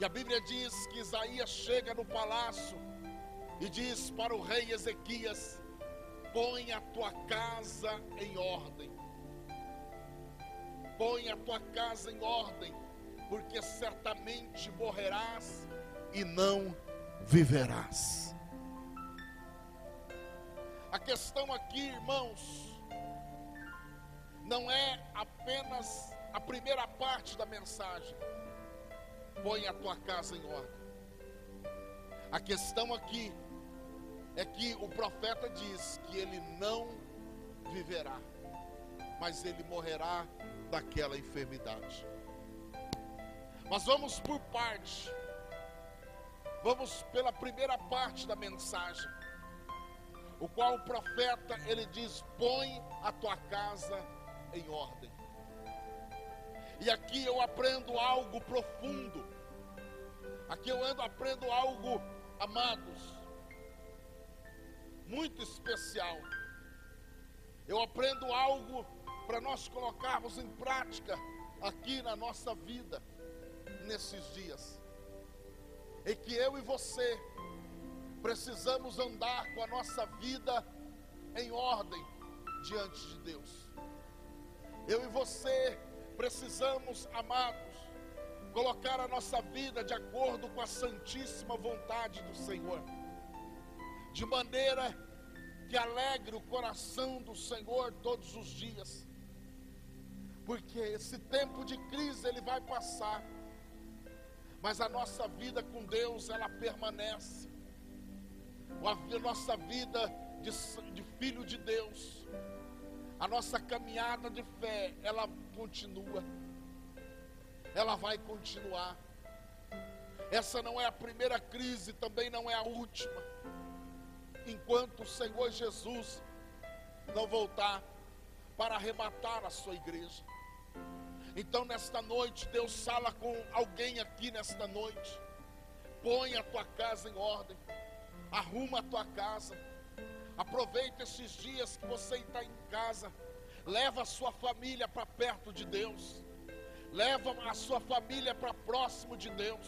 E a Bíblia diz que Isaías chega no palácio e diz para o rei Ezequias: põe a tua casa em ordem. Põe a tua casa em ordem, porque certamente morrerás e não viverás. A questão aqui, irmãos, não é apenas a primeira parte da mensagem. Põe a tua casa em ordem. A questão aqui é que o profeta diz que ele não viverá, mas ele morrerá daquela enfermidade. Mas vamos por parte. Vamos pela primeira parte da mensagem. O qual o profeta ele diz: "Põe a tua casa em ordem". E aqui eu aprendo algo profundo. Aqui eu ando aprendo algo, amados, muito especial. Eu aprendo algo para nós colocarmos em prática aqui na nossa vida nesses dias. Em que eu e você precisamos andar com a nossa vida em ordem diante de Deus. Eu e você precisamos, amados, colocar a nossa vida de acordo com a santíssima vontade do Senhor de maneira que alegre o coração do Senhor todos os dias. Porque esse tempo de crise ele vai passar. Mas a nossa vida com Deus ela permanece. A nossa vida de, de filho de Deus, a nossa caminhada de fé, ela continua. Ela vai continuar. Essa não é a primeira crise, também não é a última enquanto o Senhor Jesus não voltar para arrematar a sua igreja. Então, nesta noite, Deus fala com alguém aqui nesta noite. Põe a tua casa em ordem, arruma a tua casa. Aproveita esses dias que você está em casa. Leva a sua família para perto de Deus. Leva a sua família para próximo de Deus.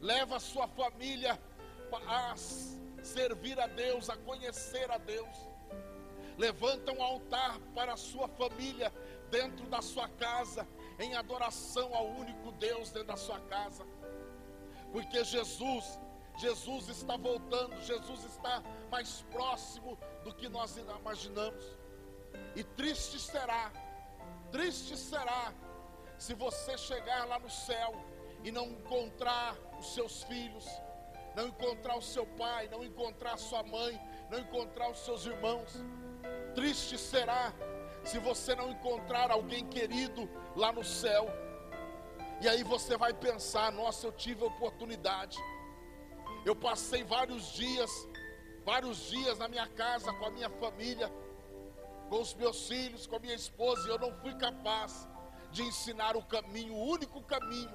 Leva a sua família a servir a Deus, a conhecer a Deus. Levanta um altar para a sua família dentro da sua casa, em adoração ao único Deus dentro da sua casa. Porque Jesus, Jesus está voltando, Jesus está mais próximo do que nós imaginamos. E triste será, triste será, se você chegar lá no céu e não encontrar os seus filhos, não encontrar o seu pai, não encontrar a sua mãe, não encontrar os seus irmãos. Triste será se você não encontrar alguém querido lá no céu. E aí você vai pensar: nossa, eu tive oportunidade. Eu passei vários dias, vários dias na minha casa com a minha família, com os meus filhos, com a minha esposa, e eu não fui capaz de ensinar o caminho, o único caminho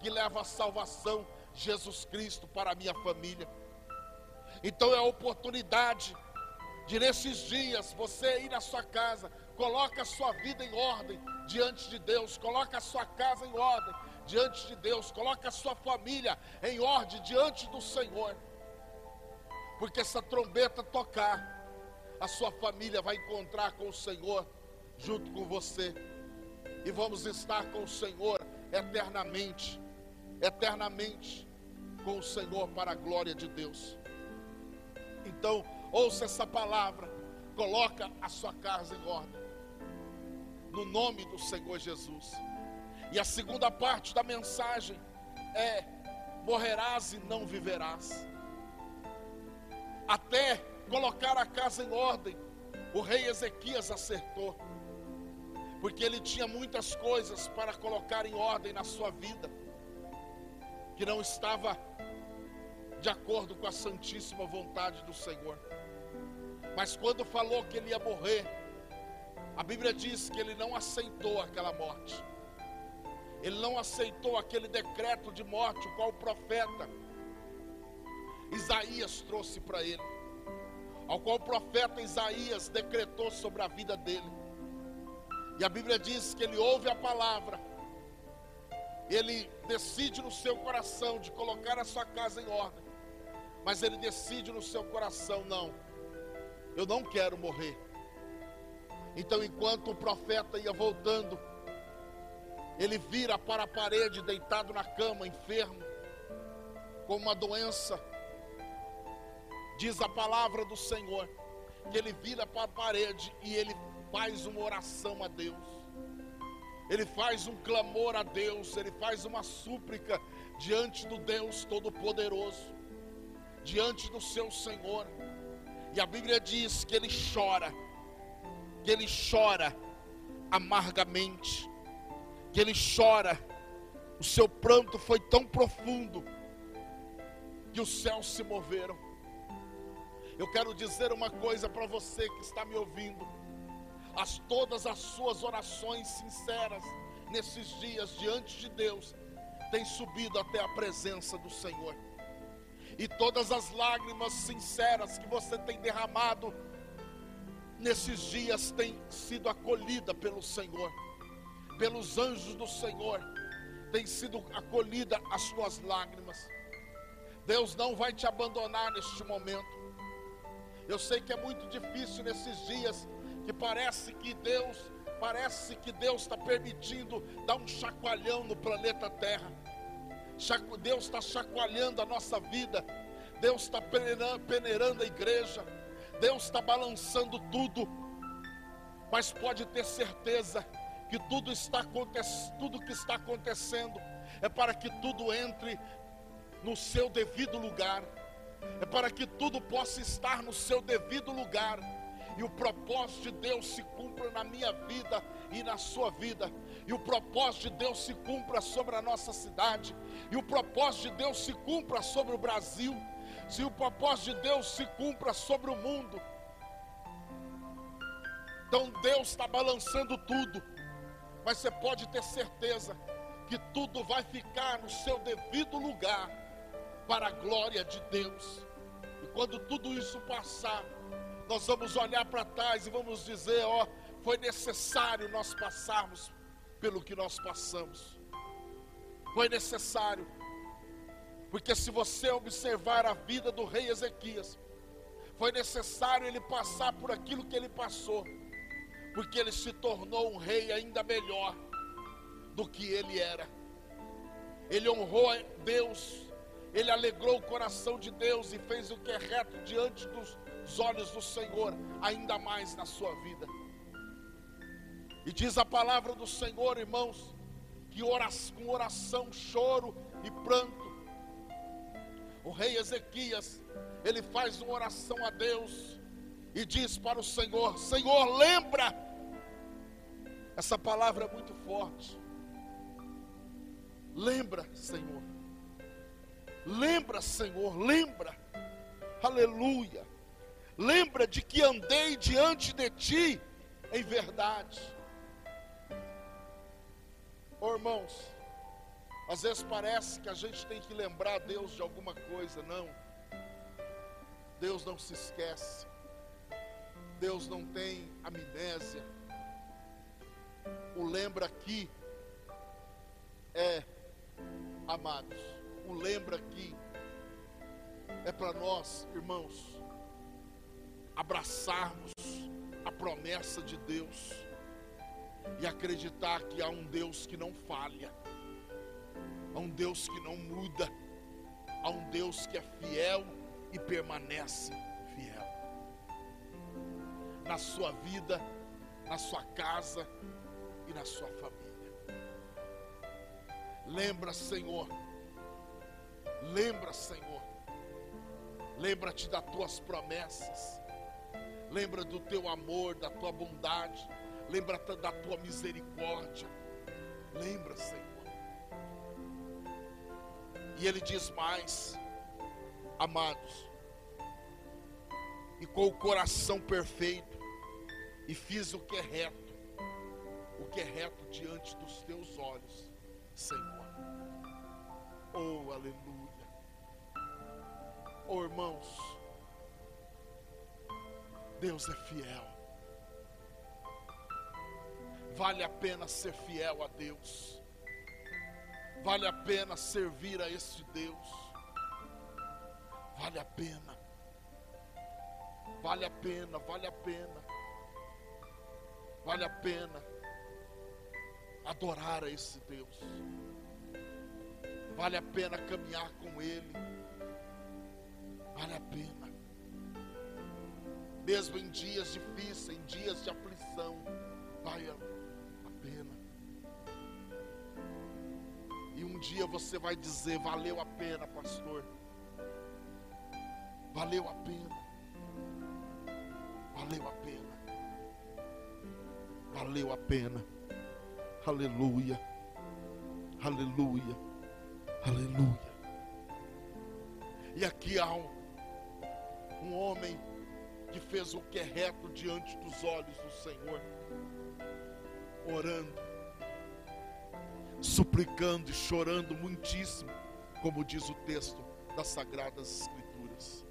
que leva à salvação, Jesus Cristo para a minha família. Então é a oportunidade de nesses dias você ir na sua casa, coloca a sua vida em ordem diante de Deus, coloca a sua casa em ordem diante de Deus, coloca a sua família em ordem diante do Senhor. Porque essa trombeta tocar, a sua família vai encontrar com o Senhor junto com você. E vamos estar com o Senhor eternamente eternamente com o Senhor para a glória de Deus. Então, ouça essa palavra, coloca a sua casa em ordem, no nome do Senhor Jesus. E a segunda parte da mensagem é: morrerás e não viverás. Até colocar a casa em ordem, o rei Ezequias acertou, porque ele tinha muitas coisas para colocar em ordem na sua vida que não estava de acordo com a santíssima vontade do Senhor. Mas quando falou que ele ia morrer, a Bíblia diz que ele não aceitou aquela morte. Ele não aceitou aquele decreto de morte, o qual o profeta Isaías trouxe para ele. Ao qual o profeta Isaías decretou sobre a vida dele. E a Bíblia diz que ele ouve a palavra ele decide no seu coração de colocar a sua casa em ordem, mas ele decide no seu coração: não, eu não quero morrer. Então, enquanto o profeta ia voltando, ele vira para a parede, deitado na cama, enfermo, com uma doença. Diz a palavra do Senhor, que ele vira para a parede e ele faz uma oração a Deus. Ele faz um clamor a Deus, ele faz uma súplica diante do Deus Todo-Poderoso, diante do seu Senhor. E a Bíblia diz que ele chora, que ele chora amargamente que ele chora, o seu pranto foi tão profundo que os céus se moveram. Eu quero dizer uma coisa para você que está me ouvindo. As todas as suas orações sinceras nesses dias diante de Deus têm subido até a presença do Senhor. E todas as lágrimas sinceras que você tem derramado nesses dias têm sido acolhida pelo Senhor pelos anjos do Senhor, tem sido acolhida as suas lágrimas. Deus não vai te abandonar neste momento. Eu sei que é muito difícil nesses dias que parece que Deus, parece que Deus está permitindo dar um chacoalhão no planeta Terra. Deus está chacoalhando a nossa vida. Deus está peneirando a igreja. Deus está balançando tudo. Mas pode ter certeza que tudo está tudo que está acontecendo é para que tudo entre no seu devido lugar. É para que tudo possa estar no seu devido lugar. E o propósito de Deus se cumpra na minha vida e na sua vida, e o propósito de Deus se cumpra sobre a nossa cidade, e o propósito de Deus se cumpra sobre o Brasil, se o propósito de Deus se cumpra sobre o mundo. Então Deus está balançando tudo. Mas você pode ter certeza que tudo vai ficar no seu devido lugar para a glória de Deus. E quando tudo isso passar, nós vamos olhar para trás e vamos dizer: ó, foi necessário nós passarmos pelo que nós passamos. Foi necessário. Porque se você observar a vida do rei Ezequias, foi necessário ele passar por aquilo que ele passou porque ele se tornou um rei ainda melhor do que ele era. Ele honrou Deus, ele alegrou o coração de Deus e fez o que é reto diante dos olhos do Senhor, ainda mais na sua vida. E diz a palavra do Senhor, irmãos, que com oração, choro e pranto, o rei Ezequias, ele faz uma oração a Deus e diz para o Senhor: Senhor, lembra essa palavra é muito forte. Lembra, Senhor. Lembra, Senhor, lembra. Aleluia. Lembra de que andei diante de ti em verdade. Oh, irmãos, às vezes parece que a gente tem que lembrar Deus de alguma coisa, não. Deus não se esquece. Deus não tem amnésia o lembra aqui é, amados, o lembra aqui é para nós, irmãos, abraçarmos a promessa de Deus e acreditar que há um Deus que não falha, há um Deus que não muda, há um Deus que é fiel e permanece fiel. Na sua vida, na sua casa, e na sua família. Lembra, Senhor. Lembra, Senhor. Lembra-te das tuas promessas. Lembra do teu amor, da tua bondade. Lembra da tua misericórdia. Lembra, Senhor. E ele diz mais, amados, e com o coração perfeito, e fiz o que é reto o que é reto diante dos teus olhos, Senhor. Oh, aleluia. Oh, irmãos, Deus é fiel. Vale a pena ser fiel a Deus. Vale a pena servir a este Deus. Vale a pena. Vale a pena, vale a pena. Vale a pena adorar a esse Deus. Vale a pena caminhar com Ele. Vale a pena. Mesmo em dias difíceis, em dias de aflição, vale a pena. E um dia você vai dizer: valeu a pena, pastor. Valeu a pena. Valeu a pena. Valeu a pena. Aleluia. Aleluia. Aleluia. E aqui há um, um homem que fez o que é reto diante dos olhos do Senhor, orando, suplicando e chorando muitíssimo, como diz o texto das Sagradas Escrituras.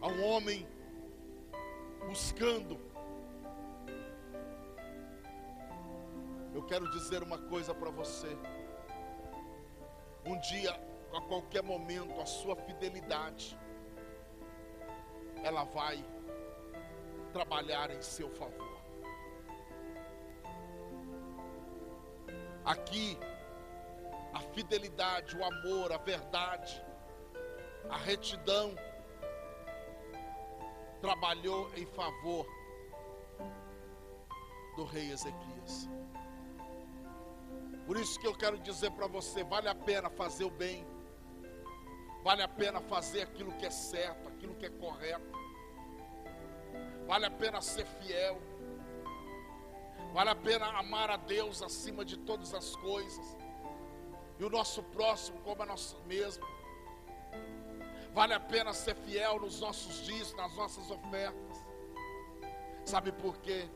Há um homem buscando. Eu quero dizer uma coisa para você. Um dia, a qualquer momento, a sua fidelidade, ela vai trabalhar em seu favor. Aqui, a fidelidade, o amor, a verdade, a retidão, trabalhou em favor do rei Ezequias. Por isso que eu quero dizer para você: vale a pena fazer o bem, vale a pena fazer aquilo que é certo, aquilo que é correto, vale a pena ser fiel, vale a pena amar a Deus acima de todas as coisas, e o nosso próximo como a nós mesmos. Vale a pena ser fiel nos nossos dias, nas nossas ofertas. Sabe por quê?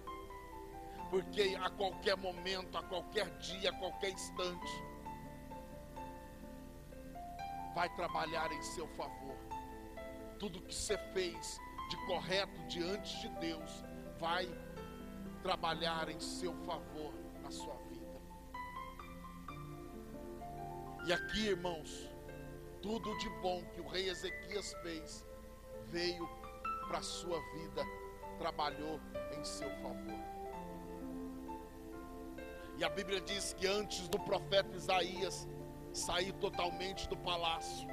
Porque a qualquer momento, a qualquer dia, a qualquer instante, vai trabalhar em seu favor. Tudo que você fez de correto diante de Deus vai trabalhar em seu favor na sua vida. E aqui, irmãos, tudo de bom que o rei Ezequias fez veio para a sua vida, trabalhou em seu favor. E a Bíblia diz que antes do profeta Isaías sair totalmente do palácio,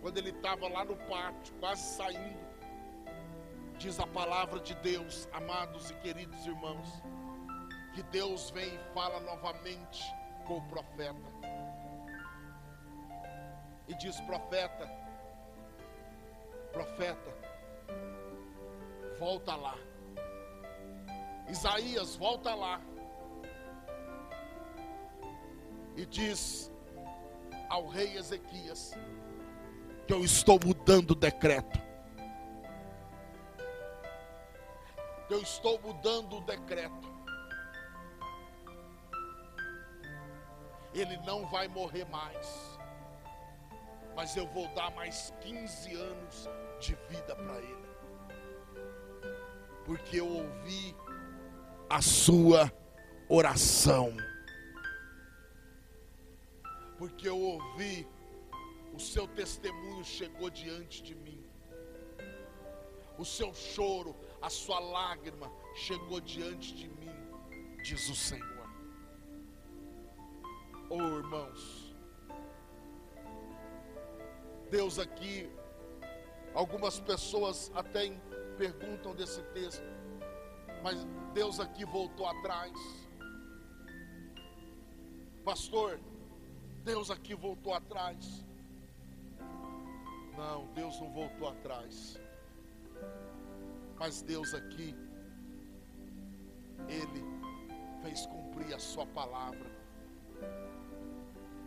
quando ele estava lá no pátio, quase saindo, diz a palavra de Deus, amados e queridos irmãos, que Deus vem e fala novamente com o profeta e diz: Profeta, profeta, volta lá. Isaías, volta lá. E diz ao rei Ezequias: Que eu estou mudando o decreto. Eu estou mudando o decreto. Ele não vai morrer mais mas eu vou dar mais 15 anos de vida para ele. Porque eu ouvi a sua oração. Porque eu ouvi o seu testemunho chegou diante de mim. O seu choro, a sua lágrima chegou diante de mim, diz o Senhor. Oh, irmãos, Deus aqui, algumas pessoas até perguntam desse texto, mas Deus aqui voltou atrás. Pastor, Deus aqui voltou atrás. Não, Deus não voltou atrás. Mas Deus aqui, Ele fez cumprir a Sua palavra.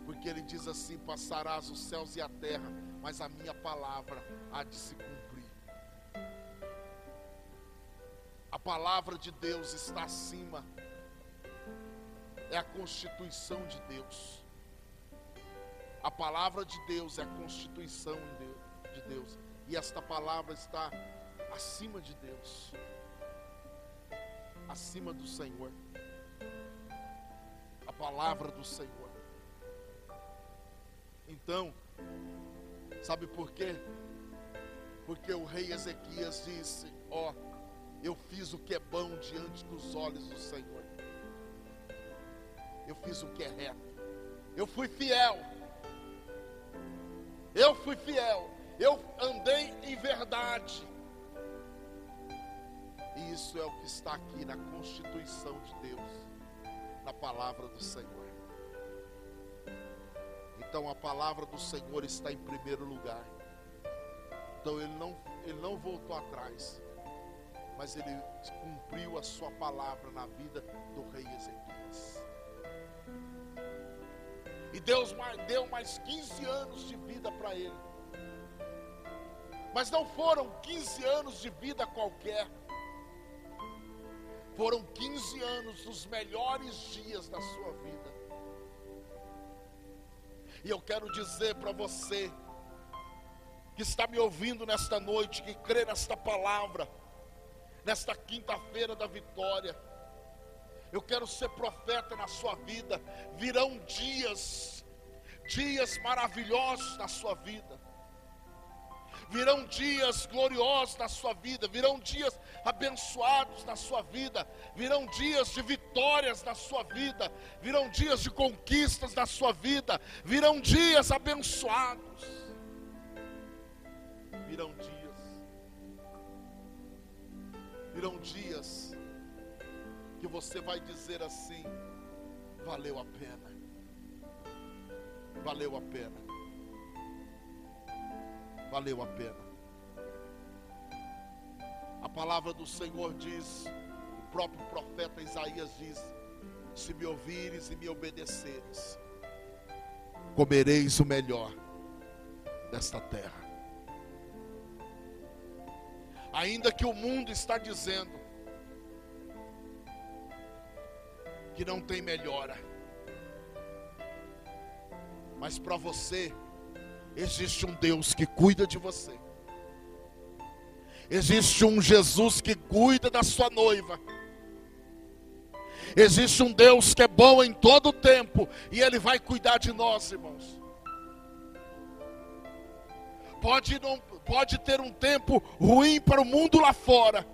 Porque Ele diz assim: passarás os céus e a terra, mas a minha palavra há de se cumprir. A palavra de Deus está acima, é a constituição de Deus. A palavra de Deus é a constituição de Deus, e esta palavra está acima de Deus, acima do Senhor. A palavra do Senhor. Então, sabe por quê? Porque o rei Ezequias disse: Ó, oh, eu fiz o que é bom diante dos olhos do Senhor. Eu fiz o que é reto. Eu fui fiel. Eu fui fiel. Eu andei em verdade. E isso é o que está aqui na Constituição de Deus, na palavra do Senhor. Então a palavra do Senhor está em primeiro lugar. Então ele não, ele não voltou atrás, mas ele cumpriu a sua palavra na vida do rei Ezequias. Deus deu mais 15 anos de vida para ele. Mas não foram 15 anos de vida qualquer. Foram 15 anos dos melhores dias da sua vida. E eu quero dizer para você que está me ouvindo nesta noite, que crê nesta palavra, nesta quinta-feira da vitória. Eu quero ser profeta na sua vida. Virão dias, dias maravilhosos na sua vida. Virão dias gloriosos na sua vida, virão dias abençoados na sua vida, virão dias de vitórias na sua vida, virão dias de conquistas na sua vida, virão dias abençoados. Virão dias, virão dias que você vai dizer assim: valeu a pena, valeu a pena valeu a pena. A palavra do Senhor diz, o próprio profeta Isaías diz: Se me ouvires e me obedeceres, comereis o melhor desta terra. Ainda que o mundo está dizendo que não tem melhora, mas para você Existe um Deus que cuida de você. Existe um Jesus que cuida da sua noiva. Existe um Deus que é bom em todo o tempo e Ele vai cuidar de nós, irmãos. Pode, não, pode ter um tempo ruim para o mundo lá fora,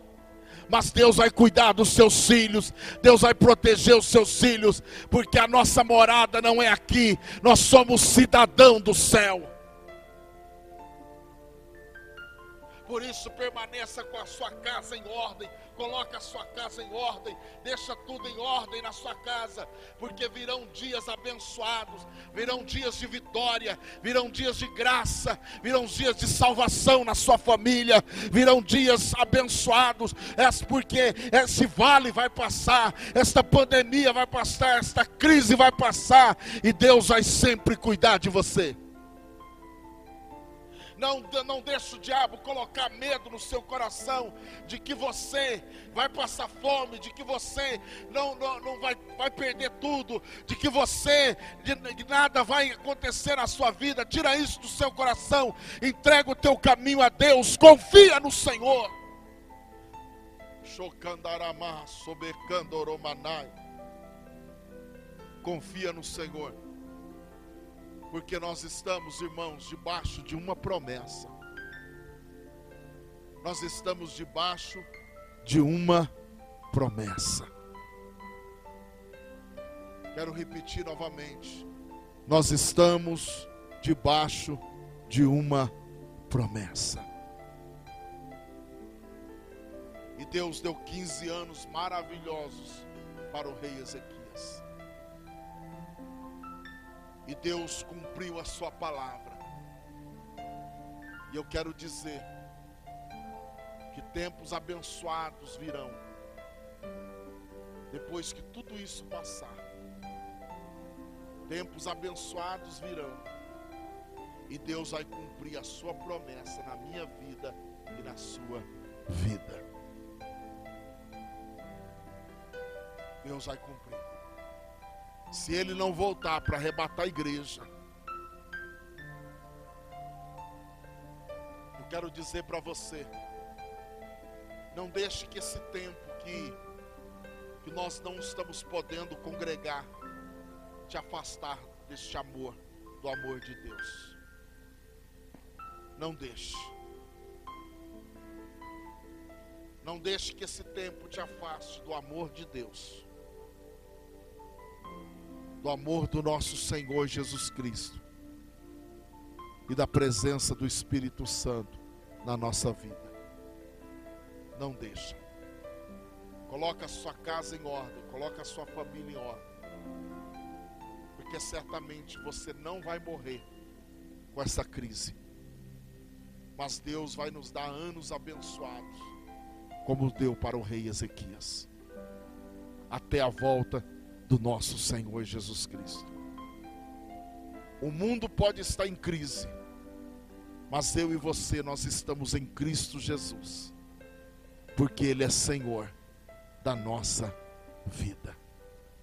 mas Deus vai cuidar dos seus filhos, Deus vai proteger os seus filhos, porque a nossa morada não é aqui, nós somos cidadão do céu. Por isso, permaneça com a sua casa em ordem. Coloque a sua casa em ordem. Deixa tudo em ordem na sua casa. Porque virão dias abençoados. Virão dias de vitória. Virão dias de graça. Virão dias de salvação na sua família. Virão dias abençoados. É porque esse vale vai passar. Esta pandemia vai passar. Esta crise vai passar. E Deus vai sempre cuidar de você. Não, não deixe o diabo colocar medo no seu coração de que você vai passar fome, de que você não, não, não vai, vai perder tudo, de que você, de, de nada vai acontecer na sua vida. Tira isso do seu coração, entrega o teu caminho a Deus, confia no Senhor. Confia no Senhor porque nós estamos, irmãos, debaixo de uma promessa. Nós estamos debaixo de uma promessa. Quero repetir novamente. Nós estamos debaixo de uma promessa. E Deus deu 15 anos maravilhosos para o rei Ezequiel. E Deus cumpriu a sua palavra. E eu quero dizer que tempos abençoados virão. Depois que tudo isso passar. Tempos abençoados virão. E Deus vai cumprir a sua promessa na minha vida e na sua vida. Deus vai cumprir se ele não voltar para arrebatar a igreja. Eu quero dizer para você, não deixe que esse tempo que, que nós não estamos podendo congregar, te afastar deste amor, do amor de Deus. Não deixe. Não deixe que esse tempo te afaste do amor de Deus, do amor do nosso Senhor Jesus Cristo e da presença do Espírito Santo na nossa vida. Não deixa. Coloca a sua casa em ordem, coloca a sua família em ordem. Porque certamente você não vai morrer com essa crise. Mas Deus vai nos dar anos abençoados como deu para o rei Ezequias, até a volta do nosso Senhor Jesus Cristo. O mundo pode estar em crise, mas eu e você, nós estamos em Cristo Jesus, porque Ele é Senhor da nossa vida.